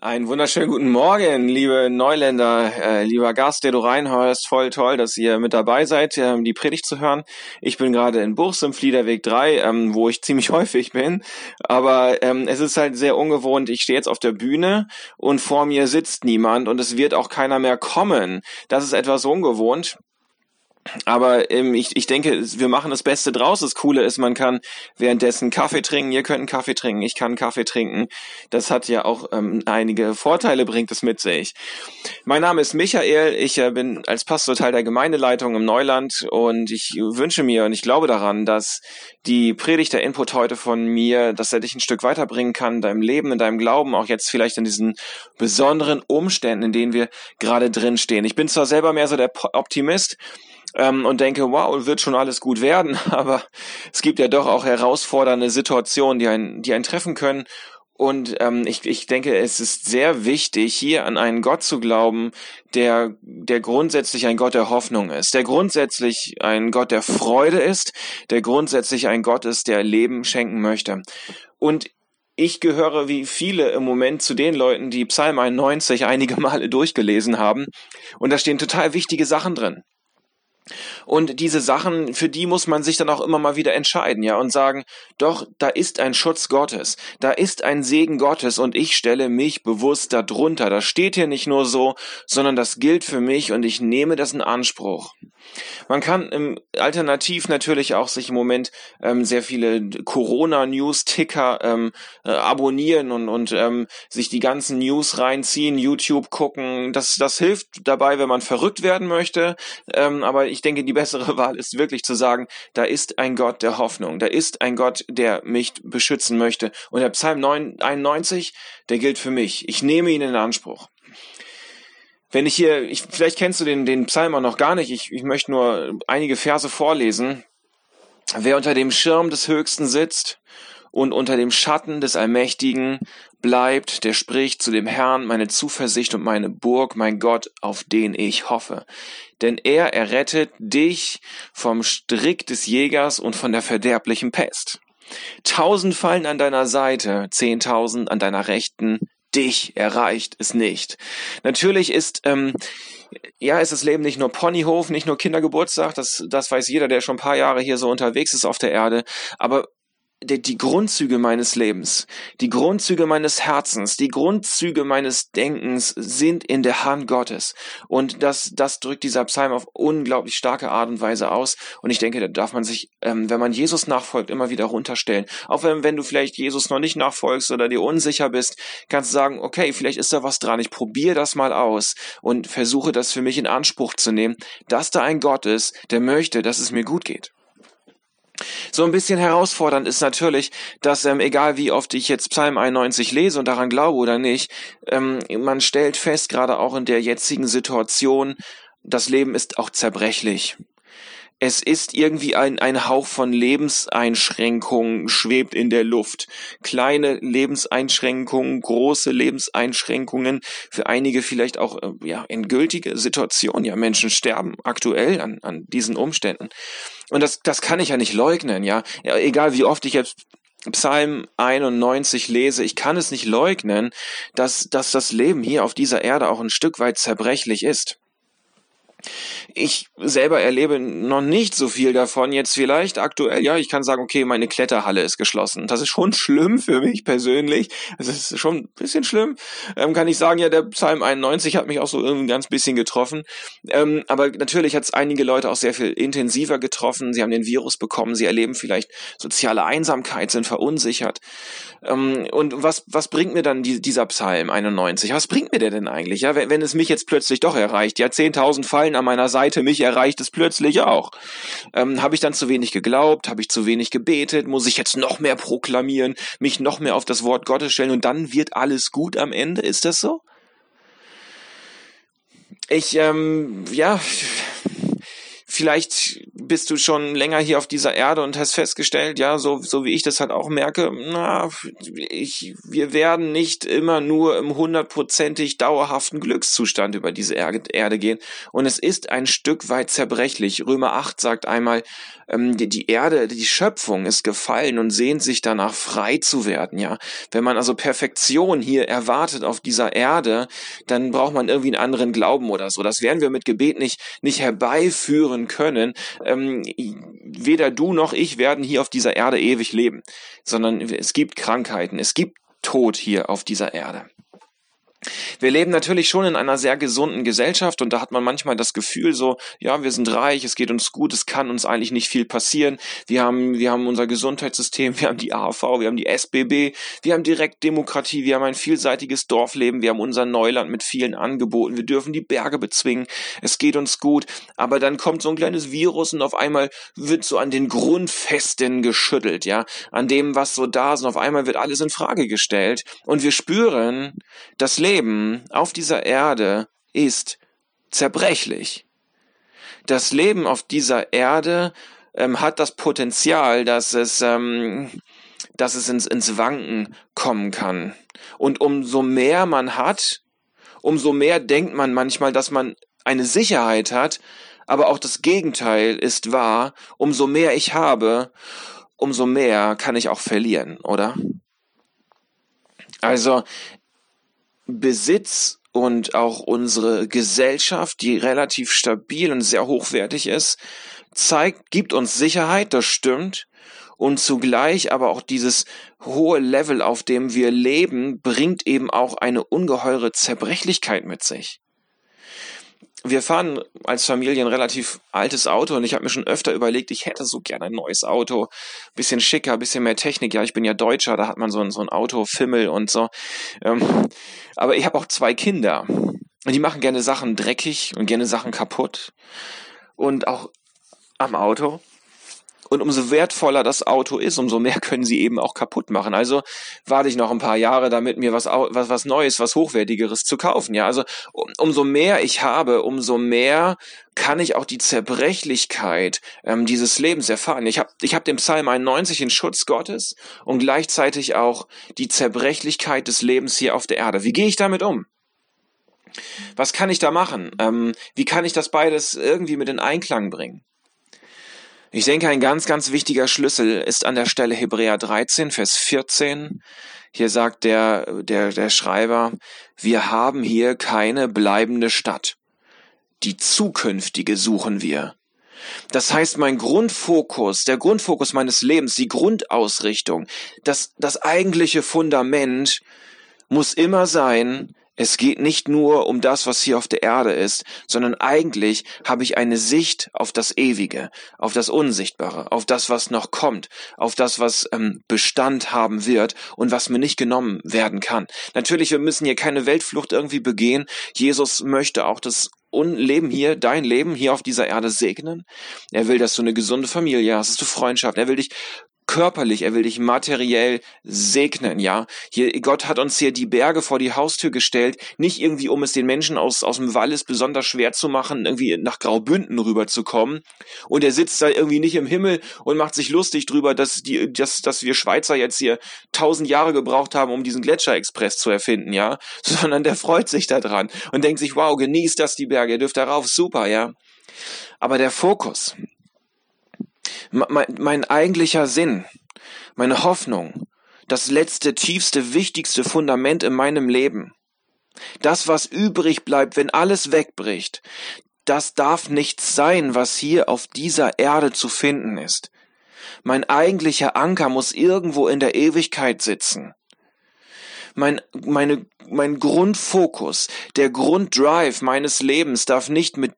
Einen wunderschönen guten Morgen, liebe Neuländer, äh, lieber Gast, der du reinhörst. Voll toll, dass ihr mit dabei seid, ähm, die Predigt zu hören. Ich bin gerade in Buchs im Fliederweg 3, ähm, wo ich ziemlich häufig bin. Aber ähm, es ist halt sehr ungewohnt. Ich stehe jetzt auf der Bühne und vor mir sitzt niemand und es wird auch keiner mehr kommen. Das ist etwas ungewohnt. Aber ähm, ich, ich denke, wir machen das Beste draus. Das Coole ist, man kann währenddessen Kaffee trinken. Ihr könnt Kaffee trinken, ich kann Kaffee trinken. Das hat ja auch ähm, einige Vorteile, bringt es mit sich. Mein Name ist Michael. Ich äh, bin als Pastor Teil der Gemeindeleitung im Neuland und ich wünsche mir und ich glaube daran, dass die Predigt, der Input heute von mir, dass er dich ein Stück weiterbringen kann, in deinem Leben, in deinem Glauben, auch jetzt vielleicht in diesen besonderen Umständen, in denen wir gerade drin stehen. Ich bin zwar selber mehr so der Optimist, ähm, und denke, wow, wird schon alles gut werden, aber es gibt ja doch auch herausfordernde Situationen, die einen, die einen treffen können. Und ähm, ich, ich denke, es ist sehr wichtig, hier an einen Gott zu glauben, der, der grundsätzlich ein Gott der Hoffnung ist, der grundsätzlich ein Gott der Freude ist, der grundsätzlich ein Gott ist, der Leben schenken möchte. Und ich gehöre wie viele im Moment zu den Leuten, die Psalm 91 einige Male durchgelesen haben. Und da stehen total wichtige Sachen drin. Und diese Sachen, für die muss man sich dann auch immer mal wieder entscheiden, ja, und sagen, doch, da ist ein Schutz Gottes, da ist ein Segen Gottes und ich stelle mich bewusst darunter. Das steht hier nicht nur so, sondern das gilt für mich und ich nehme das in Anspruch. Man kann im Alternativ natürlich auch sich im Moment ähm, sehr viele Corona-News-Ticker ähm, äh, abonnieren und, und ähm, sich die ganzen News reinziehen, YouTube gucken. Das, das hilft dabei, wenn man verrückt werden möchte. Ähm, aber ich denke, die bessere Wahl ist wirklich zu sagen, da ist ein Gott der Hoffnung, da ist ein Gott, der mich beschützen möchte. Und der Psalm 91, der gilt für mich. Ich nehme ihn in Anspruch. Wenn ich hier, ich, vielleicht kennst du den, den Psalm auch noch gar nicht, ich, ich möchte nur einige Verse vorlesen. Wer unter dem Schirm des Höchsten sitzt und unter dem Schatten des Allmächtigen bleibt, der spricht zu dem Herrn, meine Zuversicht und meine Burg, mein Gott, auf den ich hoffe. Denn er errettet dich vom Strick des Jägers und von der verderblichen Pest. Tausend fallen an deiner Seite, zehntausend an deiner Rechten, dich erreicht es nicht. Natürlich ist ähm, ja, ist das Leben nicht nur Ponyhof, nicht nur Kindergeburtstag, das, das weiß jeder, der schon ein paar Jahre hier so unterwegs ist auf der Erde. Aber die, die Grundzüge meines Lebens, die Grundzüge meines Herzens, die Grundzüge meines Denkens sind in der Hand Gottes. Und das, das drückt dieser Psalm auf unglaublich starke Art und Weise aus. Und ich denke, da darf man sich, ähm, wenn man Jesus nachfolgt, immer wieder runterstellen. Auch wenn, wenn du vielleicht Jesus noch nicht nachfolgst oder dir unsicher bist, kannst du sagen, okay, vielleicht ist da was dran. Ich probiere das mal aus und versuche das für mich in Anspruch zu nehmen, dass da ein Gott ist, der möchte, dass es mir gut geht. So ein bisschen herausfordernd ist natürlich, dass ähm, egal wie oft ich jetzt Psalm 91 lese und daran glaube oder nicht, ähm, man stellt fest, gerade auch in der jetzigen Situation, das Leben ist auch zerbrechlich es ist irgendwie ein, ein Hauch von Lebenseinschränkungen schwebt in der Luft. Kleine Lebenseinschränkungen, große Lebenseinschränkungen, für einige vielleicht auch äh, ja, endgültige Situationen. Ja, Menschen sterben aktuell an, an diesen Umständen. Und das, das kann ich ja nicht leugnen, ja. ja egal wie oft ich jetzt Psalm 91 lese, ich kann es nicht leugnen, dass, dass das Leben hier auf dieser Erde auch ein Stück weit zerbrechlich ist. Ich selber erlebe noch nicht so viel davon. Jetzt vielleicht aktuell, ja, ich kann sagen, okay, meine Kletterhalle ist geschlossen. Das ist schon schlimm für mich persönlich. Das ist schon ein bisschen schlimm. Ähm, kann ich sagen, ja, der Psalm 91 hat mich auch so irgendwie ein ganz bisschen getroffen. Ähm, aber natürlich hat es einige Leute auch sehr viel intensiver getroffen. Sie haben den Virus bekommen. Sie erleben vielleicht soziale Einsamkeit, sind verunsichert. Ähm, und was, was bringt mir dann die, dieser Psalm 91? Was bringt mir der denn eigentlich? Ja, wenn, wenn es mich jetzt plötzlich doch erreicht, ja, 10.000 fallen an meiner Seite, mich erreicht es plötzlich auch. Ähm, Habe ich dann zu wenig geglaubt? Habe ich zu wenig gebetet? Muss ich jetzt noch mehr proklamieren, mich noch mehr auf das Wort Gottes stellen und dann wird alles gut am Ende? Ist das so? Ich, ähm, ja, vielleicht bist du schon länger hier auf dieser Erde und hast festgestellt, ja, so, so wie ich das halt auch merke, na, ich, wir werden nicht immer nur im hundertprozentig dauerhaften Glückszustand über diese Erde gehen. Und es ist ein Stück weit zerbrechlich. Römer 8 sagt einmal, ähm, die, die Erde, die Schöpfung ist gefallen und sehnt sich danach frei zu werden, ja. Wenn man also Perfektion hier erwartet auf dieser Erde, dann braucht man irgendwie einen anderen Glauben oder so. Das werden wir mit Gebet nicht, nicht herbeiführen können. Ähm, weder du noch ich werden hier auf dieser Erde ewig leben, sondern es gibt Krankheiten, es gibt Tod hier auf dieser Erde. Wir leben natürlich schon in einer sehr gesunden Gesellschaft und da hat man manchmal das Gefühl so, ja, wir sind reich, es geht uns gut, es kann uns eigentlich nicht viel passieren. Wir haben, wir haben unser Gesundheitssystem, wir haben die AHV, wir haben die SBB, wir haben Direktdemokratie, wir haben ein vielseitiges Dorfleben, wir haben unser Neuland mit vielen Angeboten, wir dürfen die Berge bezwingen, es geht uns gut, aber dann kommt so ein kleines Virus und auf einmal wird so an den Grundfesten geschüttelt, ja, an dem, was so da ist. Und auf einmal wird alles in Frage gestellt. Und wir spüren, das Leben Leben auf dieser Erde ist zerbrechlich. Das Leben auf dieser Erde ähm, hat das Potenzial, dass es, ähm, dass es ins, ins Wanken kommen kann. Und umso mehr man hat, umso mehr denkt man manchmal, dass man eine Sicherheit hat, aber auch das Gegenteil ist wahr. Umso mehr ich habe, umso mehr kann ich auch verlieren, oder? Also Besitz und auch unsere Gesellschaft, die relativ stabil und sehr hochwertig ist, zeigt, gibt uns Sicherheit, das stimmt. Und zugleich aber auch dieses hohe Level, auf dem wir leben, bringt eben auch eine ungeheure Zerbrechlichkeit mit sich wir fahren als Familie ein relativ altes Auto und ich habe mir schon öfter überlegt, ich hätte so gerne ein neues Auto, bisschen schicker, bisschen mehr Technik. Ja, ich bin ja Deutscher, da hat man so ein, so ein Auto, Fimmel und so. Ähm, aber ich habe auch zwei Kinder und die machen gerne Sachen dreckig und gerne Sachen kaputt und auch am Auto. Und umso wertvoller das Auto ist, umso mehr können sie eben auch kaputt machen. Also warte ich noch ein paar Jahre damit, mir was, was, was Neues, was Hochwertigeres zu kaufen. Ja, also um, umso mehr ich habe, umso mehr kann ich auch die Zerbrechlichkeit ähm, dieses Lebens erfahren. Ich habe ich hab den Psalm 91 in Schutz Gottes und gleichzeitig auch die Zerbrechlichkeit des Lebens hier auf der Erde. Wie gehe ich damit um? Was kann ich da machen? Ähm, wie kann ich das beides irgendwie mit in Einklang bringen? Ich denke, ein ganz, ganz wichtiger Schlüssel ist an der Stelle Hebräer 13, Vers 14. Hier sagt der, der, der Schreiber, wir haben hier keine bleibende Stadt. Die zukünftige suchen wir. Das heißt, mein Grundfokus, der Grundfokus meines Lebens, die Grundausrichtung, das, das eigentliche Fundament muss immer sein, es geht nicht nur um das, was hier auf der Erde ist, sondern eigentlich habe ich eine Sicht auf das Ewige, auf das Unsichtbare, auf das, was noch kommt, auf das, was ähm, Bestand haben wird und was mir nicht genommen werden kann. Natürlich, wir müssen hier keine Weltflucht irgendwie begehen. Jesus möchte auch das Leben hier, dein Leben hier auf dieser Erde segnen. Er will, dass du eine gesunde Familie hast, dass du Freundschaft. Er will dich körperlich, er will dich materiell segnen, ja. Hier, Gott hat uns hier die Berge vor die Haustür gestellt, nicht irgendwie, um es den Menschen aus, aus dem Wallis besonders schwer zu machen, irgendwie nach Graubünden rüberzukommen. Und er sitzt da irgendwie nicht im Himmel und macht sich lustig drüber, dass die, dass, dass wir Schweizer jetzt hier tausend Jahre gebraucht haben, um diesen Gletscherexpress zu erfinden, ja. Sondern der freut sich da dran und denkt sich, wow, genießt das die Berge, ihr dürft darauf, super, ja. Aber der Fokus, mein, mein eigentlicher Sinn, meine Hoffnung, das letzte, tiefste, wichtigste Fundament in meinem Leben. Das, was übrig bleibt, wenn alles wegbricht, das darf nichts sein, was hier auf dieser Erde zu finden ist. Mein eigentlicher Anker muss irgendwo in der Ewigkeit sitzen mein, meine, mein Grundfokus, der Grunddrive meines Lebens darf nicht mit,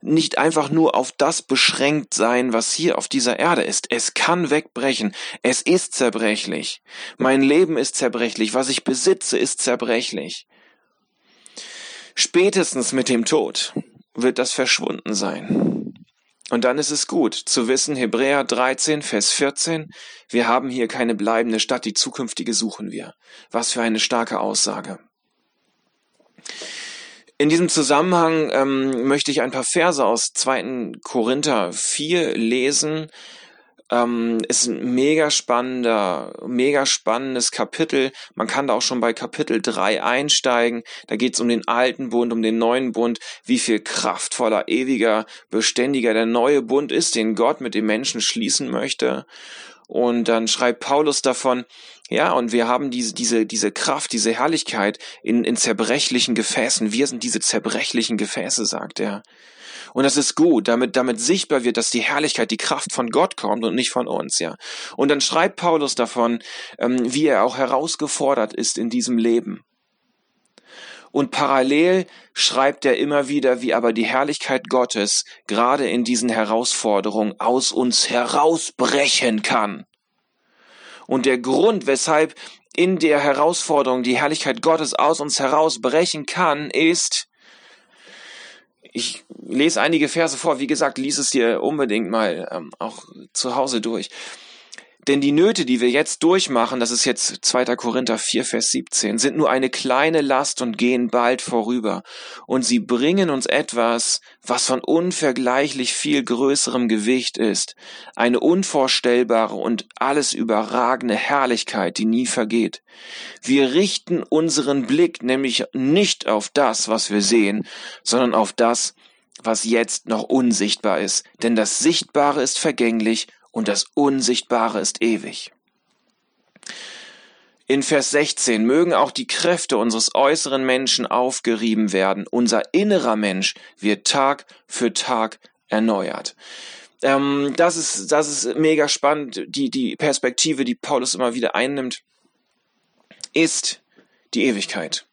nicht einfach nur auf das beschränkt sein, was hier auf dieser Erde ist. Es kann wegbrechen. Es ist zerbrechlich. Mein Leben ist zerbrechlich. Was ich besitze, ist zerbrechlich. Spätestens mit dem Tod wird das verschwunden sein. Und dann ist es gut zu wissen, Hebräer 13, Vers 14, wir haben hier keine bleibende Stadt, die zukünftige suchen wir. Was für eine starke Aussage. In diesem Zusammenhang ähm, möchte ich ein paar Verse aus 2. Korinther 4 lesen. Ähm, ist ein mega spannender, mega spannendes Kapitel. Man kann da auch schon bei Kapitel 3 einsteigen. Da geht es um den alten Bund, um den neuen Bund, wie viel kraftvoller, ewiger, beständiger der neue Bund ist, den Gott mit dem Menschen schließen möchte. Und dann schreibt Paulus davon, ja, und wir haben diese, diese, diese Kraft, diese Herrlichkeit in, in zerbrechlichen Gefäßen. Wir sind diese zerbrechlichen Gefäße, sagt er. Und das ist gut, damit, damit sichtbar wird, dass die Herrlichkeit, die Kraft von Gott kommt und nicht von uns, ja. Und dann schreibt Paulus davon, ähm, wie er auch herausgefordert ist in diesem Leben. Und parallel schreibt er immer wieder, wie aber die Herrlichkeit Gottes gerade in diesen Herausforderungen aus uns herausbrechen kann. Und der Grund, weshalb in der Herausforderung die Herrlichkeit Gottes aus uns herausbrechen kann, ist, ich lese einige Verse vor, wie gesagt, lies es dir unbedingt mal ähm, auch zu Hause durch. Denn die Nöte, die wir jetzt durchmachen, das ist jetzt 2. Korinther 4, Vers 17, sind nur eine kleine Last und gehen bald vorüber. Und sie bringen uns etwas, was von unvergleichlich viel größerem Gewicht ist. Eine unvorstellbare und alles überragende Herrlichkeit, die nie vergeht. Wir richten unseren Blick nämlich nicht auf das, was wir sehen, sondern auf das, was jetzt noch unsichtbar ist. Denn das Sichtbare ist vergänglich und das Unsichtbare ist ewig. In Vers 16 mögen auch die Kräfte unseres äußeren Menschen aufgerieben werden. Unser innerer Mensch wird Tag für Tag erneuert. Ähm, das ist, das ist mega spannend. Die, die Perspektive, die Paulus immer wieder einnimmt, ist die Ewigkeit.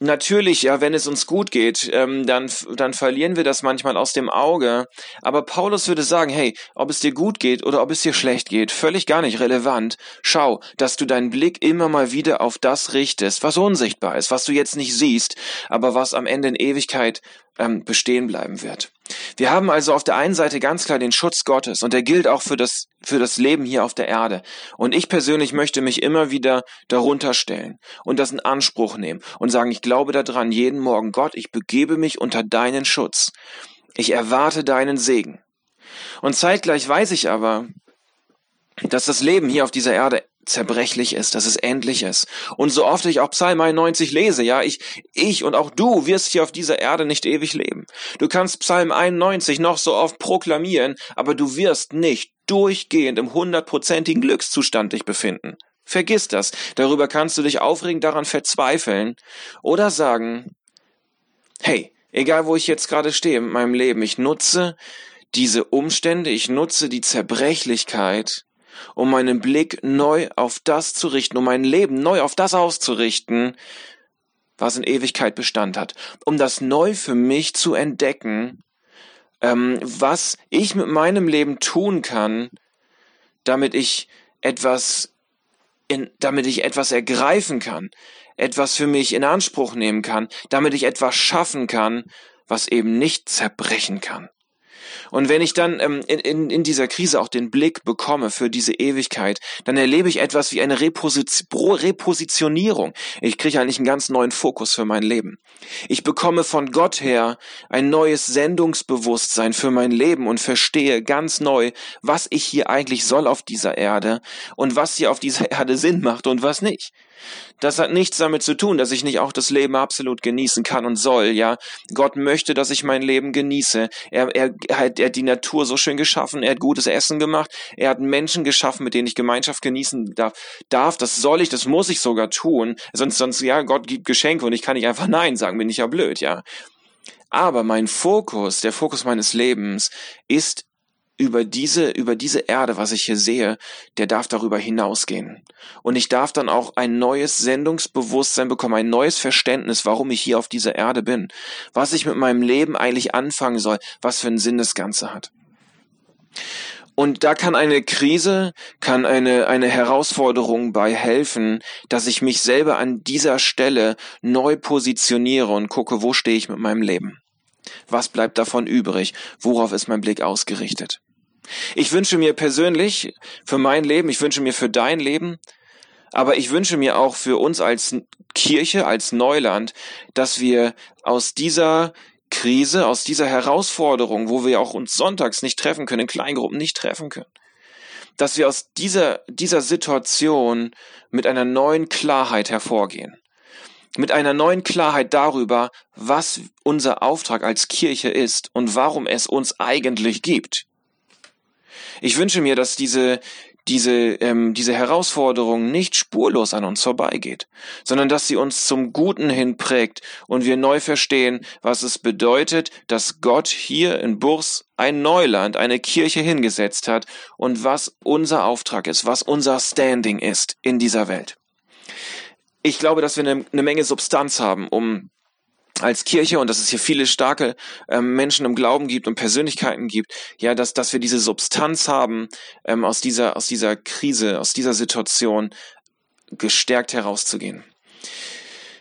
Natürlich, ja, wenn es uns gut geht, ähm, dann, dann verlieren wir das manchmal aus dem Auge. Aber Paulus würde sagen, hey, ob es dir gut geht oder ob es dir schlecht geht, völlig gar nicht relevant. Schau, dass du deinen Blick immer mal wieder auf das richtest, was unsichtbar ist, was du jetzt nicht siehst, aber was am Ende in Ewigkeit ähm, bestehen bleiben wird. Wir haben also auf der einen Seite ganz klar den Schutz Gottes und der gilt auch für das, für das Leben hier auf der Erde. Und ich persönlich möchte mich immer wieder darunter stellen und das in Anspruch nehmen und sagen, ich glaube daran jeden Morgen, Gott, ich begebe mich unter deinen Schutz. Ich erwarte deinen Segen. Und zeitgleich weiß ich aber, dass das Leben hier auf dieser Erde zerbrechlich ist, dass es endlich ist. Und so oft ich auch Psalm 91 lese, ja, ich, ich und auch du wirst hier auf dieser Erde nicht ewig leben. Du kannst Psalm 91 noch so oft proklamieren, aber du wirst nicht durchgehend im hundertprozentigen Glückszustand dich befinden. Vergiss das. Darüber kannst du dich aufregen, daran verzweifeln oder sagen, hey, egal wo ich jetzt gerade stehe mit meinem Leben, ich nutze diese Umstände, ich nutze die Zerbrechlichkeit, um meinen Blick neu auf das zu richten, um mein Leben neu auf das auszurichten, was in Ewigkeit Bestand hat, um das neu für mich zu entdecken, ähm, was ich mit meinem Leben tun kann, damit ich etwas in, damit ich etwas ergreifen kann, etwas für mich in Anspruch nehmen kann, damit ich etwas schaffen kann, was eben nicht zerbrechen kann. Und wenn ich dann ähm, in, in, in dieser Krise auch den Blick bekomme für diese Ewigkeit, dann erlebe ich etwas wie eine Reposit Repositionierung. Ich kriege eigentlich einen ganz neuen Fokus für mein Leben. Ich bekomme von Gott her ein neues Sendungsbewusstsein für mein Leben und verstehe ganz neu, was ich hier eigentlich soll auf dieser Erde und was hier auf dieser Erde Sinn macht und was nicht. Das hat nichts damit zu tun, dass ich nicht auch das Leben absolut genießen kann und soll, ja. Gott möchte, dass ich mein Leben genieße. Er, er, er hat die Natur so schön geschaffen, er hat gutes Essen gemacht, er hat Menschen geschaffen, mit denen ich Gemeinschaft genießen darf. darf. Das soll ich, das muss ich sogar tun. Sonst, sonst, ja, Gott gibt Geschenke und ich kann nicht einfach Nein sagen, bin ich ja blöd, ja. Aber mein Fokus, der Fokus meines Lebens ist über diese, über diese Erde, was ich hier sehe, der darf darüber hinausgehen. Und ich darf dann auch ein neues Sendungsbewusstsein bekommen, ein neues Verständnis, warum ich hier auf dieser Erde bin, was ich mit meinem Leben eigentlich anfangen soll, was für einen Sinn das Ganze hat. Und da kann eine Krise, kann eine, eine Herausforderung bei helfen, dass ich mich selber an dieser Stelle neu positioniere und gucke, wo stehe ich mit meinem Leben. Was bleibt davon übrig? Worauf ist mein Blick ausgerichtet? Ich wünsche mir persönlich für mein Leben, ich wünsche mir für dein Leben Aber ich wünsche mir auch für uns als Kirche, als Neuland, dass wir aus dieser Krise, aus dieser Herausforderung, wo wir auch uns sonntags nicht treffen können, in Kleingruppen nicht treffen können, dass wir aus dieser, dieser Situation mit einer neuen Klarheit hervorgehen. Mit einer neuen Klarheit darüber, was unser Auftrag als Kirche ist und warum es uns eigentlich gibt. Ich wünsche mir, dass diese, diese, ähm, diese Herausforderung nicht spurlos an uns vorbeigeht, sondern dass sie uns zum Guten hin prägt und wir neu verstehen, was es bedeutet, dass Gott hier in Burs ein Neuland, eine Kirche hingesetzt hat und was unser Auftrag ist, was unser Standing ist in dieser Welt. Ich glaube, dass wir eine, eine Menge Substanz haben, um als Kirche und dass es hier viele starke ähm, Menschen im Glauben gibt und Persönlichkeiten gibt, ja, dass, dass wir diese Substanz haben, ähm, aus dieser, aus dieser Krise, aus dieser Situation gestärkt herauszugehen.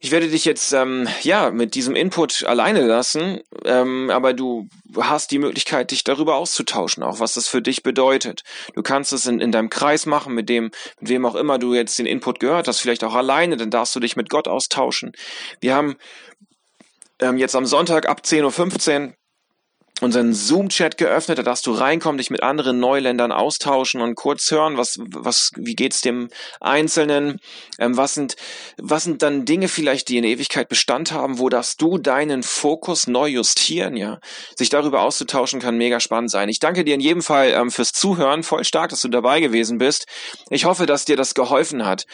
Ich werde dich jetzt ähm, ja mit diesem Input alleine lassen, ähm, aber du hast die Möglichkeit, dich darüber auszutauschen, auch was das für dich bedeutet. Du kannst es in, in deinem Kreis machen, mit dem, mit wem auch immer du jetzt den Input gehört hast, vielleicht auch alleine, dann darfst du dich mit Gott austauschen. Wir haben ähm, jetzt am Sonntag ab 10.15 Uhr unseren Zoom-Chat geöffnet, da darfst du reinkommen, dich mit anderen Neuländern austauschen und kurz hören, was, was, wie geht's dem Einzelnen, ähm, was sind, was sind dann Dinge vielleicht, die in Ewigkeit Bestand haben, wo darfst du deinen Fokus neu justieren, ja, sich darüber auszutauschen kann mega spannend sein. Ich danke dir in jedem Fall ähm, fürs Zuhören, voll stark, dass du dabei gewesen bist. Ich hoffe, dass dir das geholfen hat,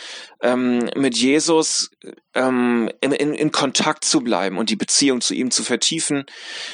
ähm, mit Jesus ähm, in, in, in Kontakt zu bleiben und die Beziehung zu ihm zu vertiefen.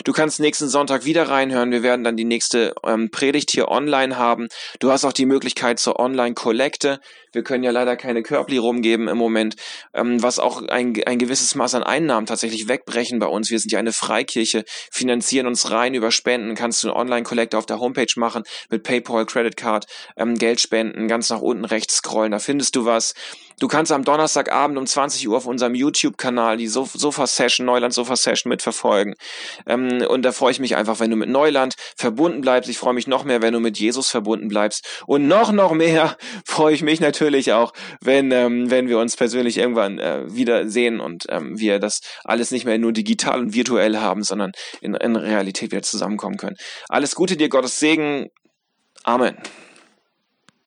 Du kannst nächsten Sonntag Sonntag wieder reinhören. Wir werden dann die nächste ähm, Predigt hier online haben. Du hast auch die Möglichkeit zur Online-Kollekte. Wir können ja leider keine Körbli rumgeben im Moment, ähm, was auch ein, ein gewisses Maß an Einnahmen tatsächlich wegbrechen bei uns. Wir sind ja eine Freikirche, finanzieren uns rein über Spenden. Kannst du eine Online-Kollekte auf der Homepage machen mit PayPal, Credit Card, ähm, Geld spenden, ganz nach unten rechts scrollen, da findest du was. Du kannst am Donnerstagabend um 20 Uhr auf unserem YouTube-Kanal die Sofa-Session, Neuland-Sofa-Session mitverfolgen. Ähm, und da freue ich mich einfach, wenn du mit Neuland verbunden bleibst. Ich freue mich noch mehr, wenn du mit Jesus verbunden bleibst. Und noch, noch mehr freue ich mich natürlich auch, wenn, ähm, wenn wir uns persönlich irgendwann äh, wieder sehen und ähm, wir das alles nicht mehr nur digital und virtuell haben, sondern in, in Realität wieder zusammenkommen können. Alles Gute dir, Gottes Segen. Amen.